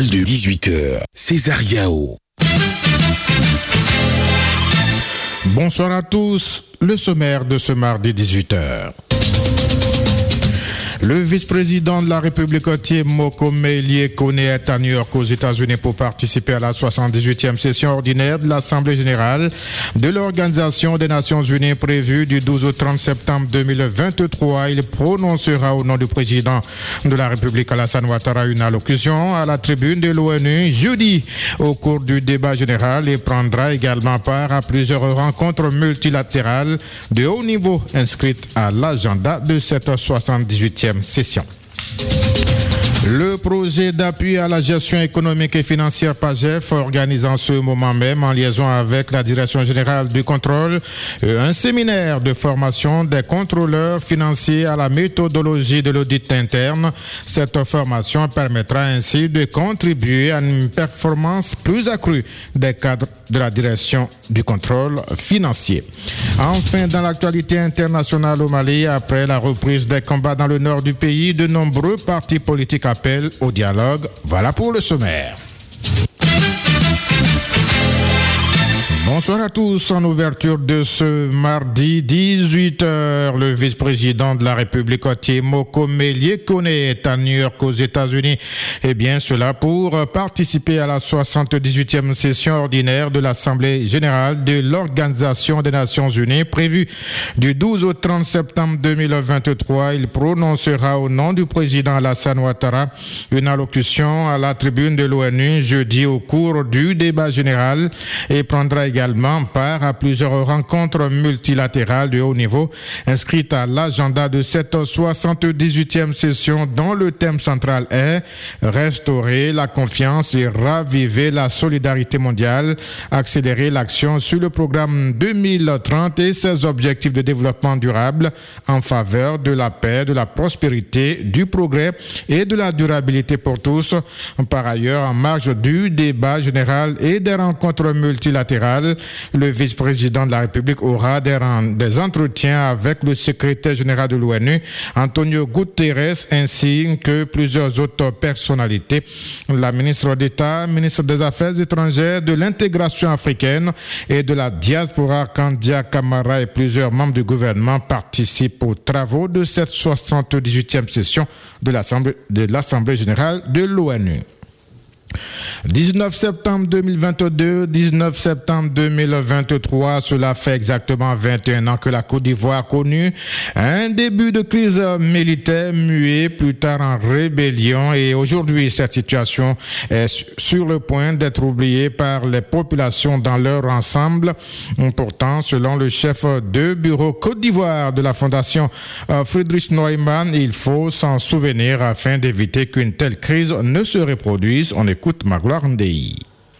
de 18h, César Yao. Bonsoir à tous, le sommaire de ce mardi 18h. Le vice-président de la République Mokome Liekone est à New York aux États-Unis pour participer à la 78e session ordinaire de l'Assemblée générale de l'Organisation des Nations Unies prévue du 12 au 30 septembre 2023. Il prononcera au nom du président de la République Alassane Ouattara une allocution à la tribune de l'ONU jeudi au cours du débat général et prendra également part à plusieurs rencontres multilatérales de haut niveau inscrites à l'agenda de cette 78e session. Le projet d'appui à la gestion économique et financière PAGEF organise en ce moment même, en liaison avec la Direction générale du contrôle, un séminaire de formation des contrôleurs financiers à la méthodologie de l'audit interne. Cette formation permettra ainsi de contribuer à une performance plus accrue des cadres de la Direction du contrôle financier. Enfin, dans l'actualité internationale au Mali, après la reprise des combats dans le nord du pays, de nombreux partis politiques appellent au dialogue. Voilà pour le sommaire. Bonsoir à tous. En ouverture de ce mardi 18h, le vice-président de la République, Timo Kone est à New York aux États-Unis. Et bien cela pour participer à la 78e session ordinaire de l'Assemblée générale de l'Organisation des Nations Unies prévue du 12 au 30 septembre 2023. Il prononcera au nom du président Alassane Ouattara une allocution à la tribune de l'ONU jeudi au cours du débat général et prendra également part à plusieurs rencontres multilatérales de haut niveau inscrites à l'agenda de cette 78e session dont le thème central est restaurer la confiance et raviver la solidarité mondiale, accélérer l'action sur le programme 2030 et ses objectifs de développement durable en faveur de la paix, de la prospérité, du progrès et de la durabilité pour tous. Par ailleurs, en marge du débat général et des rencontres multilatérales, le vice-président de la République aura des, entretiens avec le secrétaire général de l'ONU, Antonio Guterres, ainsi que plusieurs autres personnalités. La ministre d'État, ministre des Affaires étrangères, de l'intégration africaine et de la diaspora, Kandia Kamara et plusieurs membres du gouvernement participent aux travaux de cette 78e session de l'Assemblée générale de l'ONU. 19 septembre 2022, 19 septembre 2023, cela fait exactement 21 ans que la Côte d'Ivoire a connu un début de crise militaire muée plus tard en rébellion et aujourd'hui cette situation est sur le point d'être oubliée par les populations dans leur ensemble. Pourtant, selon le chef de bureau Côte d'Ivoire de la Fondation Friedrich Neumann, il faut s'en souvenir afin d'éviter qu'une telle crise ne se reproduise.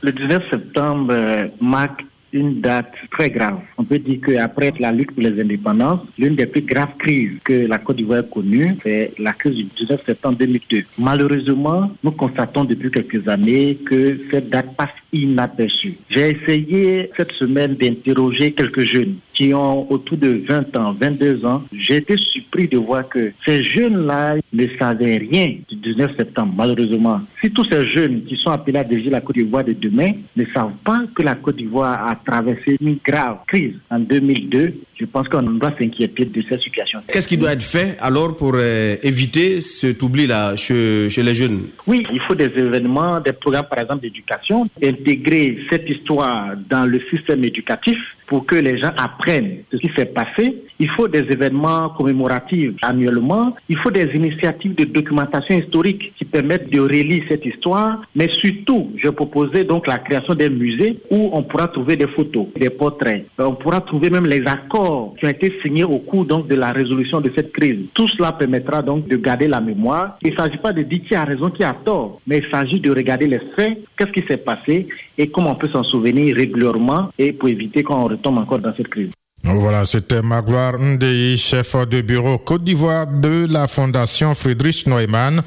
Le 19 septembre marque une date très grave. On peut dire qu'après la lutte pour les indépendances, l'une des plus graves crises que la Côte d'Ivoire a connue, c'est la crise du 19 septembre 2002. Malheureusement, nous constatons depuis quelques années que cette date passe inaperçue. J'ai essayé cette semaine d'interroger quelques jeunes qui ont autour de 20 ans, 22 ans. J'ai été surpris de voir que ces jeunes-là ne savaient rien du 19 septembre, malheureusement. Si tous ces jeunes qui sont appelés à diriger la Côte d'Ivoire de demain ne savent pas que la Côte d'Ivoire a traversé une grave crise en 2002, je pense qu'on doit s'inquiéter de cette situation. Qu'est-ce qui doit être fait alors pour euh, éviter cet oubli-là chez, chez, les jeunes? Oui, il faut des événements, des programmes par exemple d'éducation, intégrer cette histoire dans le système éducatif pour que les gens apprennent ce qui s'est passé. Il faut des événements commémoratifs annuellement. Il faut des initiatives de documentation historique qui permettent de relire cette histoire. Mais surtout, je proposais donc la création d'un musée où on pourra trouver des photos, des portraits. On pourra trouver même les accords qui ont été signés au cours donc de la résolution de cette crise. Tout cela permettra donc de garder la mémoire. Il ne s'agit pas de dire qui a raison, qui a tort, mais il s'agit de regarder les faits, qu'est-ce qui s'est passé et comment on peut s'en souvenir régulièrement et pour éviter qu'on retombe encore dans cette crise. Voilà, c'était Magloire Ndei, chef de bureau Côte d'Ivoire de la Fondation Friedrich Neumann.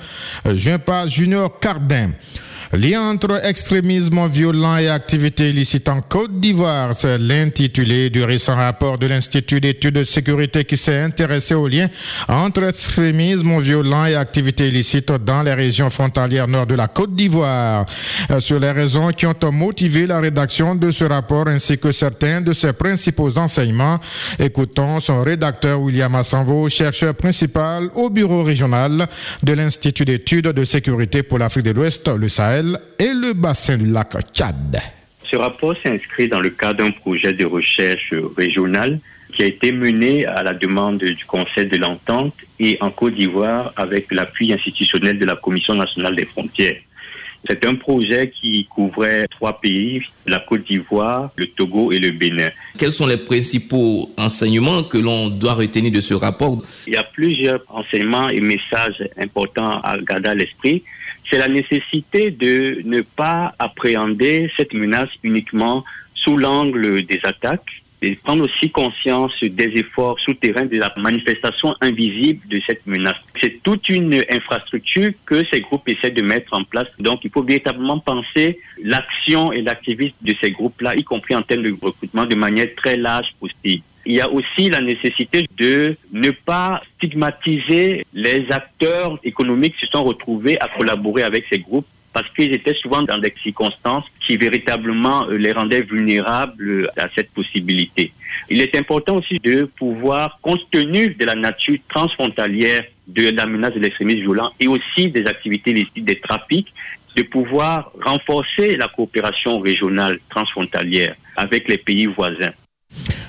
Viens pas Junior Cardin. Lien entre extrémisme violent et activité illicite en Côte d'Ivoire, c'est l'intitulé du récent rapport de l'Institut d'études de sécurité qui s'est intéressé au lien entre extrémisme violent et activité illicite dans les régions frontalières nord de la Côte d'Ivoire. Sur les raisons qui ont motivé la rédaction de ce rapport ainsi que certains de ses principaux enseignements, écoutons son rédacteur William Assanvo, chercheur principal au bureau régional de l'Institut d'études de sécurité pour l'Afrique de l'Ouest, le Sahel et le bassin du lac Tchad. Ce rapport s'inscrit dans le cadre d'un projet de recherche régional qui a été mené à la demande du Conseil de l'Entente et en Côte d'Ivoire avec l'appui institutionnel de la Commission nationale des frontières. C'est un projet qui couvrait trois pays, la Côte d'Ivoire, le Togo et le Bénin. Quels sont les principaux enseignements que l'on doit retenir de ce rapport? Il y a plusieurs enseignements et messages importants à garder à l'esprit c'est la nécessité de ne pas appréhender cette menace uniquement sous l'angle des attaques et prendre aussi conscience des efforts souterrains de la manifestation invisible de cette menace. C'est toute une infrastructure que ces groupes essaient de mettre en place. Donc il faut véritablement penser l'action et l'activisme de ces groupes-là, y compris en termes de recrutement, de manière très large possible. Il y a aussi la nécessité de ne pas stigmatiser les acteurs économiques qui se sont retrouvés à collaborer avec ces groupes parce qu'ils étaient souvent dans des circonstances qui véritablement les rendaient vulnérables à cette possibilité. Il est important aussi de pouvoir, compte tenu de la nature transfrontalière de la menace de l'extrémisme violent et aussi des activités illicites des trafics, de pouvoir renforcer la coopération régionale transfrontalière avec les pays voisins.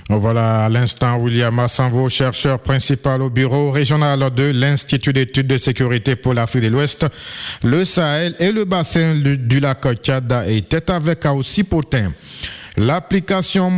Voilà à l'instant William Assanvo, chercheur principal au bureau régional de l'Institut d'études de sécurité pour l'Afrique de l'Ouest, le Sahel et le bassin du lac Tchad était avec aussi Potin. L'application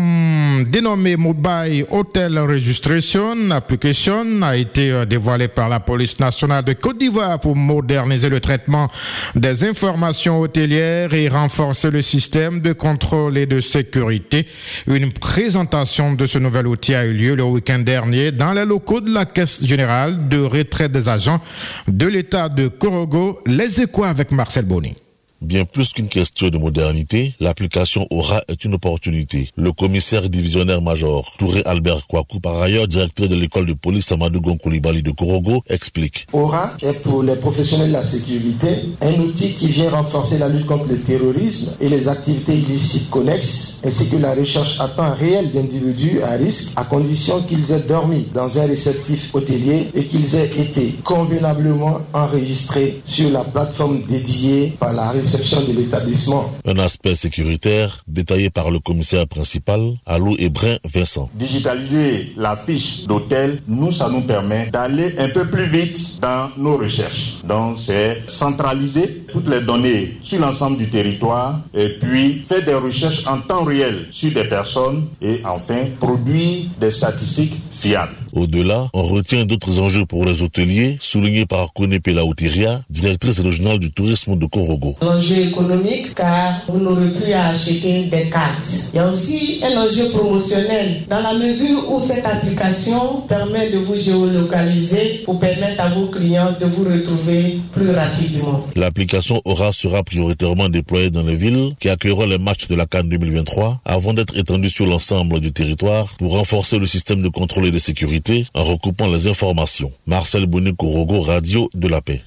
dénommée Mobile Hotel Registration Application a été dévoilée par la police nationale de Côte d'Ivoire pour moderniser le traitement des informations hôtelières et renforcer le système de contrôle et de sécurité. Une présentation de ce nouvel outil a eu lieu le week-end dernier dans les locaux de la Caisse générale de retraite des agents de l'État de Corogo. Les échos avec Marcel Bonny. Bien plus qu'une question de modernité, l'application Aura est une opportunité. Le commissaire divisionnaire major Touré Albert Kouakou, par ailleurs directeur de l'école de police Amadou Gonkoulibaly de Korogo, explique. Aura est pour les professionnels de la sécurité un outil qui vient renforcer la lutte contre le terrorisme et les activités illicites connexes, ainsi que la recherche à temps réel d'individus à risque, à condition qu'ils aient dormi dans un réceptif hôtelier et qu'ils aient été convenablement enregistrés sur la plateforme dédiée par la réception de l'établissement. Un aspect sécuritaire détaillé par le commissaire principal, Alou Ebrun Vincent. Digitaliser la fiche d'hôtel, nous, ça nous permet d'aller un peu plus vite dans nos recherches. Donc, c'est centraliser toutes les données sur l'ensemble du territoire et puis faire des recherches en temps réel sur des personnes et enfin produire des statistiques Au-delà, on retient d'autres enjeux pour les hôteliers, soulignés par Kone Pelaouteria, directrice régionale du tourisme de Korogo. L'enjeu économique, car vous n'aurez plus à acheter des cartes. Il y a aussi un enjeu promotionnel, dans la mesure où cette application permet de vous géolocaliser pour permettre à vos clients de vous retrouver plus rapidement. L'application Aura sera prioritairement déployée dans les villes qui accueilleront les matchs de la Cannes 2023 avant d'être étendue sur l'ensemble du territoire pour renforcer le système de contrôle de sécurité en recoupant les informations. Marcel Bonnet Korogo, Radio de la Paix.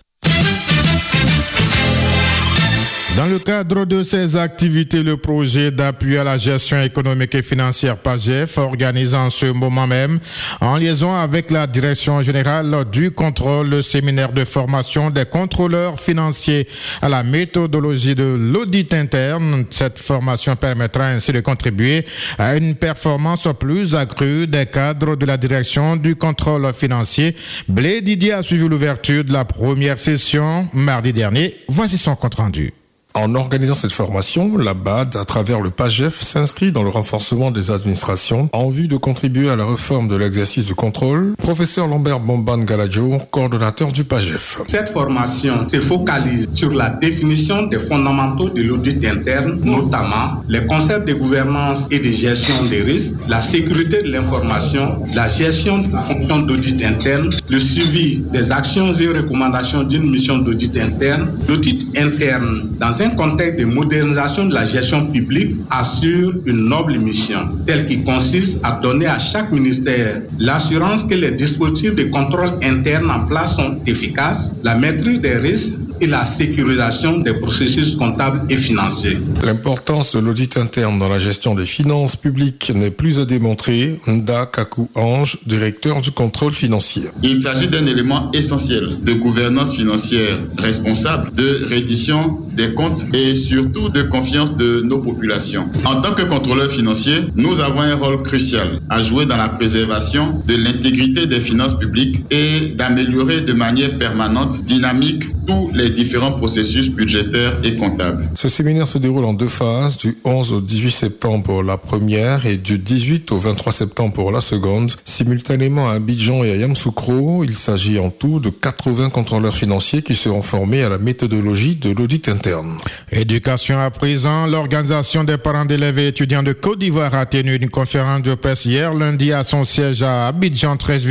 Dans le cadre de ces activités, le projet d'appui à la gestion économique et financière PAGEF organise en ce moment même, en liaison avec la Direction générale du contrôle, le séminaire de formation des contrôleurs financiers à la méthodologie de l'audit interne. Cette formation permettra ainsi de contribuer à une performance plus accrue des cadres de la Direction du contrôle financier. Blé Didier a suivi l'ouverture de la première session mardi dernier. Voici son compte rendu. En organisant cette formation, la BAD, à travers le PAGEF, s'inscrit dans le renforcement des administrations en vue de contribuer à la réforme de l'exercice du contrôle. Professeur Lambert Bomban Galadjo, coordonnateur du PAGEF. Cette formation se focalise sur la définition des fondamentaux de l'audit interne, notamment les concepts de gouvernance et de gestion des risques, la sécurité de l'information, la gestion de la fonction d'audit interne, le suivi des actions et recommandations d'une mission d'audit interne, l'audit interne dans un contexte de modernisation de la gestion publique, assure une noble mission, telle qui consiste à donner à chaque ministère l'assurance que les dispositifs de contrôle interne en place sont efficaces, la maîtrise des risques et la sécurisation des processus comptables et financiers. L'importance de l'audit interne dans la gestion des finances publiques n'est plus à démontrer. Nda Kaku Ange, directeur du contrôle financier. Il s'agit d'un élément essentiel de gouvernance financière responsable, de reddition des comptes et surtout de confiance de nos populations. En tant que contrôleur financier, nous avons un rôle crucial à jouer dans la préservation de l'intégrité des finances publiques et d'améliorer de manière permanente, dynamique, tous les différents processus budgétaires et comptables. Ce séminaire se déroule en deux phases, du 11 au 18 septembre pour la première et du 18 au 23 septembre pour la seconde. Simultanément à Abidjan et à Yamsoukro, il s'agit en tout de 80 contrôleurs financiers qui seront formés à la méthodologie de l'audit interne. Éducation à présent, l'organisation des parents d'élèves et étudiants de Côte d'Ivoire a tenu une conférence de presse hier lundi à son siège à Abidjan 13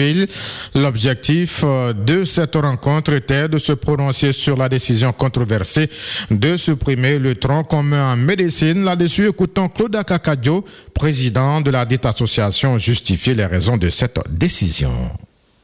L'objectif euh, de cette rencontre était de se prononcer sur la décision controversée de supprimer le tronc commun en médecine. Là-dessus, écoutons Claude Akakadio, président de la dite association, justifier les raisons de cette décision.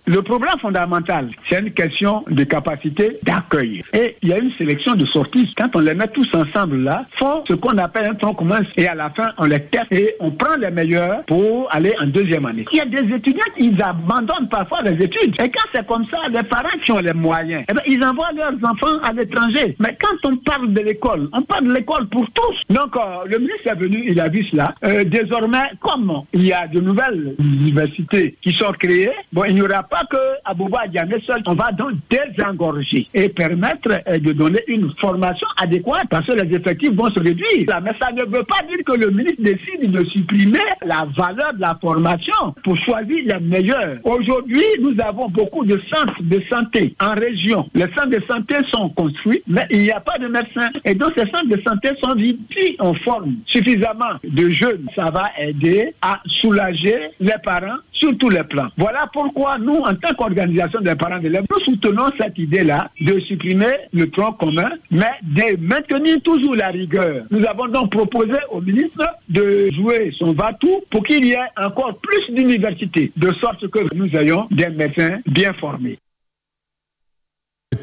Le problème fondamental, c'est une question de capacité d'accueil. Et il y a une sélection de sorties. Quand on les met tous ensemble là, font ce qu'on appelle un tronc commun et à la fin, on les teste et on prend les meilleurs pour aller en deuxième année. Il y a des étudiants qui abandonnent parfois les études. Et quand c'est comme ça, les parents qui ont les moyens, eh bien, ils envoient leurs enfants à l'étranger. Mais quand on parle de l'école, on parle de l'école pour tous. Donc, euh, le ministre est venu, il a vu cela. Euh, désormais, comme il y a de nouvelles universités qui sont créées, bon, il n'y aura pas que Abouba Diamé seul, on va donc désengorger et permettre euh, de donner une formation adéquate parce que les effectifs vont se réduire. Mais ça ne veut pas dire que le ministre décide de supprimer la valeur de la formation pour choisir les meilleurs. Aujourd'hui, nous avons beaucoup de centres de santé en région. Les centres de santé sont construits, mais il n'y a pas de médecins. Et donc, ces centres de santé sont vides. Si on forme suffisamment de jeunes, ça va aider à soulager les parents sur tous les plans. Voilà pourquoi nous, en tant qu'organisation des parents d'élèves, nous soutenons cette idée-là de supprimer le tronc commun, mais de maintenir toujours la rigueur. Nous avons donc proposé au ministre de jouer son va-tout pour qu'il y ait encore plus d'universités, de sorte que nous ayons des médecins bien formés.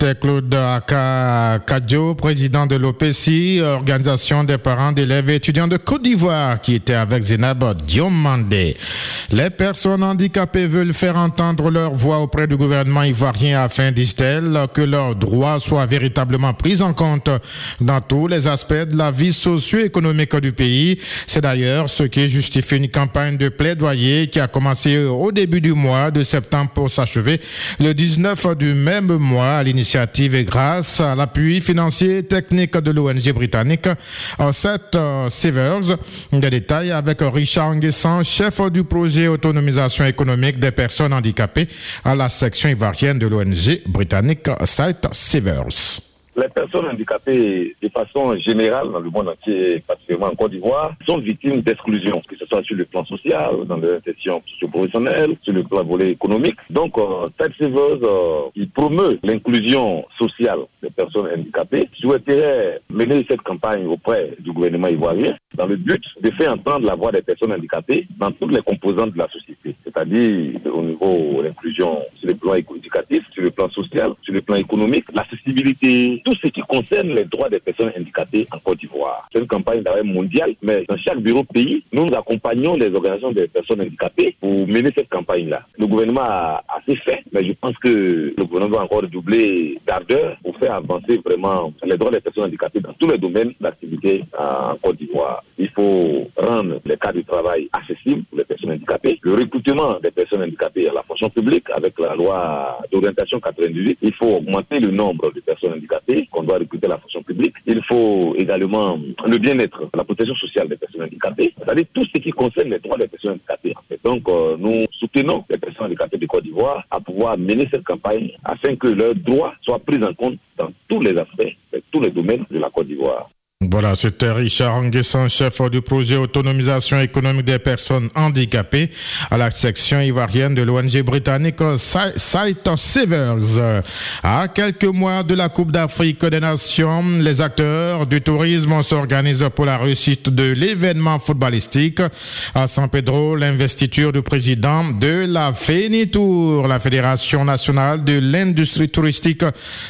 C'était Claude Kadjo, président de l'OPC, organisation des parents d'élèves et étudiants de Côte d'Ivoire, qui était avec Zenab Diomandé. Les personnes handicapées veulent faire entendre leur voix auprès du gouvernement ivoirien afin, disent-elles, que leurs droits soient véritablement pris en compte dans tous les aspects de la vie socio-économique du pays. C'est d'ailleurs ce qui justifie une campagne de plaidoyer qui a commencé au début du mois de septembre pour s'achever le 19 du même mois à l'initiative et grâce à l'appui financier et technique de l'ONG britannique Set Savers. Des détails avec Richard Nguessan, chef du projet autonomisation économique des personnes handicapées à la section ivoirienne de l'ONG britannique Set Savers. Les personnes handicapées, de façon générale, dans le monde entier, particulièrement en Côte d'Ivoire, sont victimes d'exclusion, que ce soit sur le plan social, dans l'insertion socio-professionnelle, sur le plan volet économique. Donc, euh, Savers, euh, il promeut l'inclusion sociale des personnes handicapées. Je souhaiterais mener cette campagne auprès du gouvernement ivoirien dans le but de faire entendre la voix des personnes handicapées dans toutes les composantes de la société, c'est-à-dire au niveau de l'inclusion sur le plan éducatif, sur le plan social, sur le plan économique, l'accessibilité, tout ce qui concerne les droits des personnes handicapées en Côte d'Ivoire. C'est une campagne d'ailleurs mondiale, mais dans chaque bureau pays, nous, nous accompagnons les organisations des personnes handicapées pour mener cette campagne-là. Le gouvernement a assez fait, mais je pense que le gouvernement doit encore doubler d'ardeur pour faire avancer vraiment les droits des personnes handicapées dans tous les domaines d'activité en Côte d'Ivoire. Il faut rendre les cas de travail accessibles pour les personnes handicapées. Le recrutement des personnes handicapées à la fonction publique avec la loi d'orientation 98, il faut augmenter le nombre de personnes handicapées qu'on doit recruter la fonction publique. Il faut également le bien-être, la protection sociale des personnes handicapées, c'est-à-dire tout ce qui concerne les droits des personnes handicapées. Donc, euh, nous soutenons les personnes handicapées de Côte d'Ivoire à pouvoir mener cette campagne afin que leurs droits soient pris en compte dans tous les aspects, dans tous les domaines de la Côte d'Ivoire. Voilà, c'était Richard Anguesson, chef du projet autonomisation économique des personnes handicapées à la section ivoirienne de l'ONG britannique Sight Savers. À quelques mois de la Coupe d'Afrique des Nations, les acteurs du tourisme s'organisent pour la réussite de l'événement footballistique. À San Pedro, l'investiture du président de la FENITOUR, la Fédération nationale de l'industrie touristique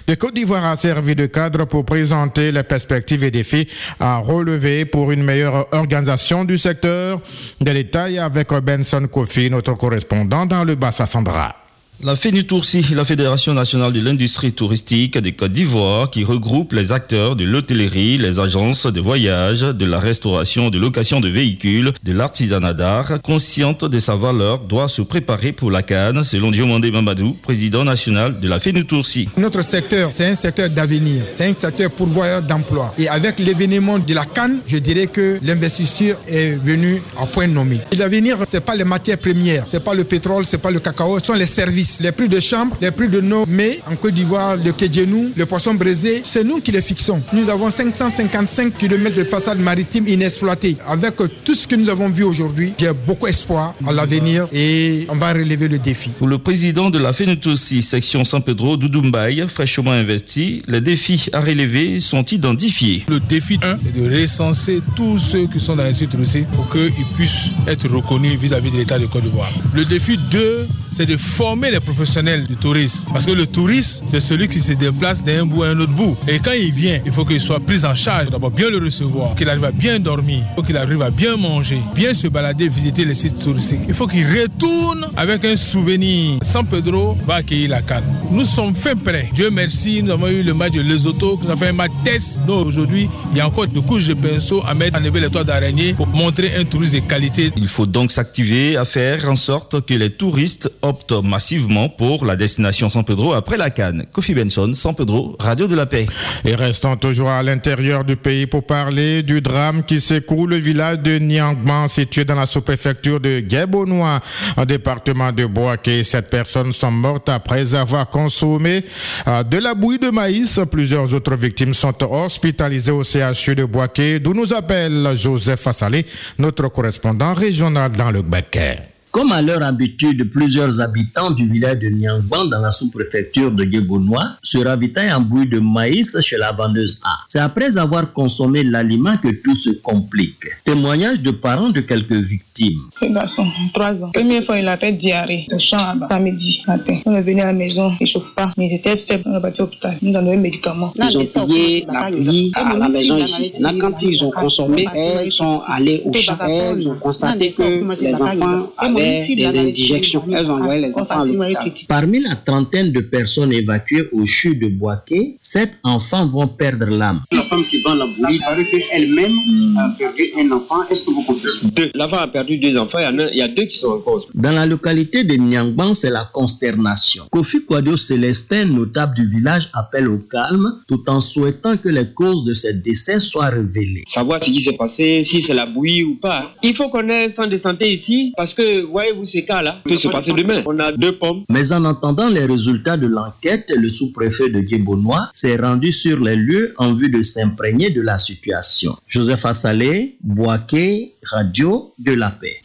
de Côte d'Ivoire, a servi de cadre pour présenter les perspectives et défis à relever pour une meilleure organisation du secteur. Des détails avec Benson Kofi, notre correspondant dans le Bassa Sandra. La FENITOURCI, la Fédération nationale de l'industrie touristique des Côte d'Ivoire, qui regroupe les acteurs de l'hôtellerie, les agences de voyage, de la restauration, de location de véhicules, de l'artisanat d'art, consciente de sa valeur, doit se préparer pour la Cannes, selon Diomandé Mamadou, président national de la FENITOURCI. Notre secteur, c'est un secteur d'avenir, c'est un secteur pourvoyeur d'emploi. Et avec l'événement de la Cannes, je dirais que l'investisseur est venu à point nommé. L'avenir, c'est pas les matières premières, c'est pas le pétrole, c'est pas le cacao, ce sont les services les prix de chambre, les prix de nos mets en Côte d'Ivoire, le kédjenou, le poisson braisé, c'est nous qui les fixons. Nous avons 555 km de façade maritime inexploitée. Avec tout ce que nous avons vu aujourd'hui, j'ai beaucoup espoir à l'avenir et on va relever le défi. Pour le président de la FENUTOSI, section San Pedro, Doudumbaï, fraîchement investi, les défis à relever sont identifiés? Le défi 1, c'est de recenser tous ceux qui sont dans les sites touristique pour qu'ils puissent être reconnus vis-à-vis de l'État de Côte d'Ivoire. Le défi 2, c'est de former les professionnels du tourisme. Parce que le touriste, c'est celui qui se déplace d'un bout à un autre bout. Et quand il vient, il faut qu'il soit pris en charge. D'abord, bien le recevoir, qu'il arrive à bien dormir, qu'il arrive à bien manger, bien se balader, visiter les sites touristiques. Il faut qu'il retourne avec un souvenir. San Pedro va accueillir la canne. Nous sommes fin prêts. Dieu merci, nous avons eu le match de Lesotho, nous avons fait un match test. Nous, aujourd'hui, il y a encore de couches de pinceau à mettre, enlever les toits d'araignée pour montrer un tourisme de qualité. Il faut donc s'activer à faire en sorte que les touristes optent massivement pour la destination San Pedro après la Cannes. Kofi Benson, San Pedro, Radio de la Paix. Et restons toujours à l'intérieur du pays pour parler du drame qui secoue le village de Niangban situé dans la sous-préfecture de Guébonois, en département de Boaké. Sept personnes sont mortes après avoir consommé euh, de la bouillie de maïs. Plusieurs autres victimes sont hospitalisées au CHU de Boaké, d'où nous appelle Joseph Assalé, notre correspondant régional dans le Baquet. Comme à leur habitude, plusieurs habitants du village de Nyangban dans la sous-préfecture de Guébonois se ravitaillent en bouillie de maïs chez la vendeuse A. C'est après avoir consommé l'aliment que tout se complique. Témoignage de parents de quelques victimes. Le garçon, 3 ans. Première fois, il a fait diarrhée au champ à bas, samedi matin. On est venu à la maison, il ne chauffe pas, mais il était faible. On est parti à l'hôpital. Nous avons un médicament. Ils ont payé la pluie à la maison ici. Là, quand ils ont consommé, ils sont allés au champ. Ils ont constaté que les enfants avaient des injections. Elles les enfants à l'hôpital. Parmi la trentaine de personnes évacuées au CHU de Boaké, sept enfants vont perdre l'âme. La femme qui vend la bouillie, il paraît qu'elle-même a perdu un enfant. Est-ce que vous comprenez? Deux. La femme a perdu deux enfants. Il y, en a, il y a deux qui sont en cause. Dans la localité de Nyangban, c'est la consternation. Kofi Kwadio Célestin, notable du village, appelle au calme tout en souhaitant que les causes de ces décès soient révélées. Savoir ce qui s'est passé, si c'est la bouillie ou pas. Il faut qu'on ait un centre de santé ici parce que, voyez-vous, ces cas-là, que se passer demain. On a deux pommes. Mais en entendant les résultats de l'enquête, le sous-préfet de Guébonois s'est rendu sur les lieux en vue de s'imprégner de la situation. Joseph Assalé, Boaké, Radio de la Paix.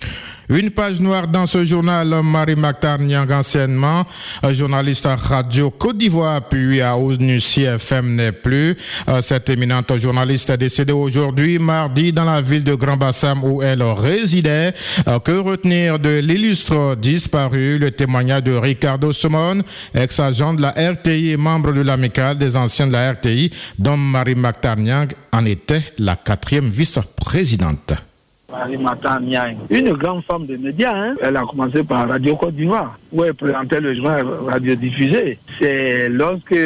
Une page noire dans ce journal, Marie Mactar Nyang, anciennement journaliste à Radio Côte d'Ivoire, puis à ONUCI FM n'est plus. Cette éminente journaliste est décédée aujourd'hui, mardi, dans la ville de Grand Bassam où elle résidait. Que retenir de l'illustre disparu, le témoignage de Ricardo Somon, ex-agent de la RTI et membre de l'amicale des anciens de la RTI, dont Marie Mactarniang en était la quatrième vice-présidente. Marie une grande femme de médias. Hein. Elle a commencé par Radio Côte d'Ivoire, où elle présentait le journal radiodiffusé. C'est lorsque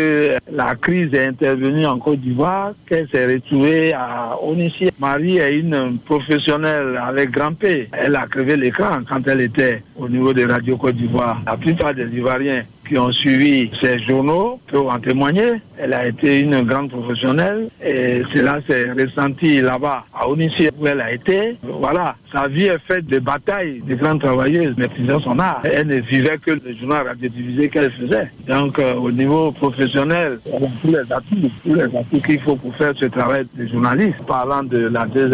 la crise est intervenue en Côte d'Ivoire qu'elle s'est retrouvée à Onissi. Marie est une professionnelle avec grand P. Elle a crevé l'écran quand elle était au niveau de Radio Côte d'Ivoire. La plupart des Ivoiriens qui ont suivi ces journaux peuvent en témoigner. Elle a été une grande professionnelle et cela s'est ressenti là-bas à Onissi où elle a été. Voilà, sa vie est faite de batailles, de grandes travailleuses maîtrisant son art. Elle ne vivait que le journal radiodivisé qu'elle faisait. Donc euh, au niveau professionnel, elle a tous les atouts, tous les atouts qu'il faut pour faire ce travail de journaliste. Parlant de la 2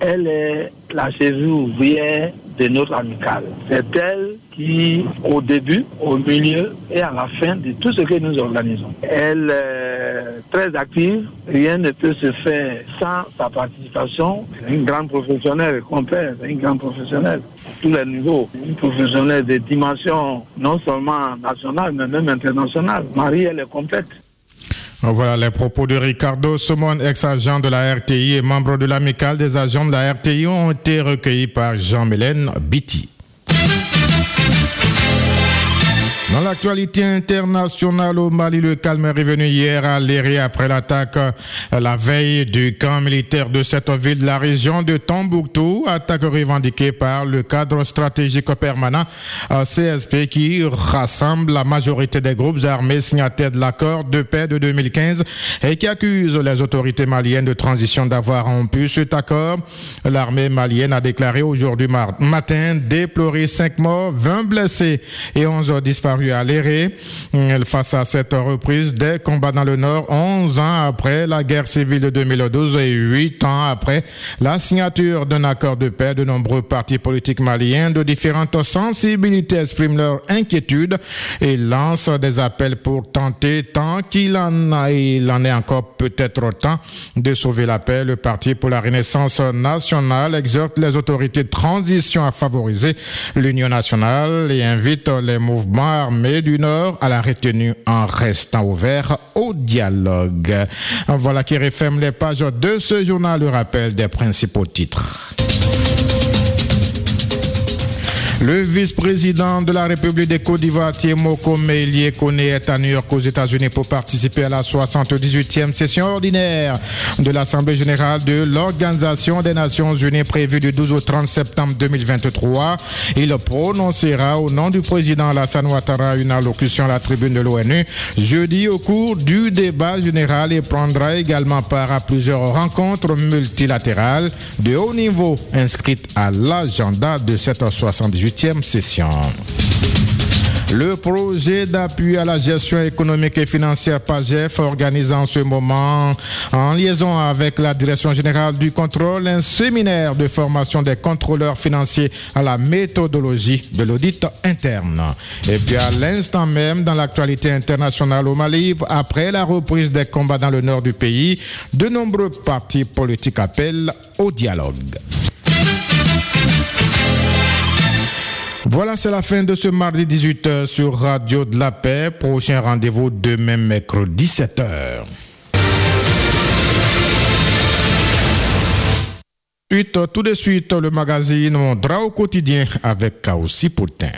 elle est la cheville ouvrière de notre amicale. C'est elle qui, au début, au milieu et à la fin de tout ce que nous organisons. Elle est très active, rien ne peut se faire sans sa participation. Une grande professionnelle, compère, c'est une grande professionnelle tous les niveaux. Une professionnelle de dimension non seulement nationale, mais même internationale. Marie, elle est complète. Voilà les propos de Ricardo Somon, ex-agent de la RTI et membre de l'amicale des agents de la RTI, ont été recueillis par Jean-Mélène Bitti. Dans l'actualité internationale au Mali, le calme est revenu hier à Léry après l'attaque la veille du camp militaire de cette ville de la région de Tombouctou, attaque revendiquée par le cadre stratégique permanent CSP qui rassemble la majorité des groupes armés signataires de l'accord de paix de 2015 et qui accuse les autorités maliennes de transition d'avoir rompu cet accord. L'armée malienne a déclaré aujourd'hui matin déplorer 5 morts, 20 blessés et 11 disparus à l'éré face à cette reprise des combats dans le Nord, 11 ans après la guerre civile de 2012 et 8 ans après la signature d'un accord de paix. De nombreux partis politiques maliens de différentes sensibilités expriment leur inquiétude et lancent des appels pour tenter, tant qu'il en a, il en est encore peut-être temps, de sauver la paix. Le Parti pour la Renaissance nationale exhorte les autorités de transition à favoriser l'union nationale et invite les mouvements du Nord à la retenue en restant ouvert au dialogue. Voilà qui referme les pages de ce journal, le rappel des principaux titres. Le vice-président de la République des Côte d'Ivoire, Tiemoko Meilier est à New York aux États-Unis pour participer à la 78e session ordinaire de l'Assemblée générale de l'Organisation des Nations Unies prévue du 12 au 30 septembre 2023. Il prononcera au nom du président Alassane Ouattara une allocution à la tribune de l'ONU jeudi au cours du débat général et prendra également part à plusieurs rencontres multilatérales de haut niveau inscrites à l'agenda de cette 78 session. Le projet d'appui à la gestion économique et financière PAGEF organise en ce moment, en liaison avec la Direction générale du contrôle, un séminaire de formation des contrôleurs financiers à la méthodologie de l'audit interne. Et puis à l'instant même, dans l'actualité internationale au Mali, après la reprise des combats dans le nord du pays, de nombreux partis politiques appellent au dialogue. Voilà, c'est la fin de ce mardi 18h sur Radio de la Paix. Prochain rendez-vous demain mercredi 17h. Suite, tout de suite, le magazine Mon droit au quotidien avec Kaosi Poutin.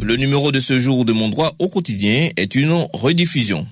Le numéro de ce jour de Mon droit au quotidien est une rediffusion.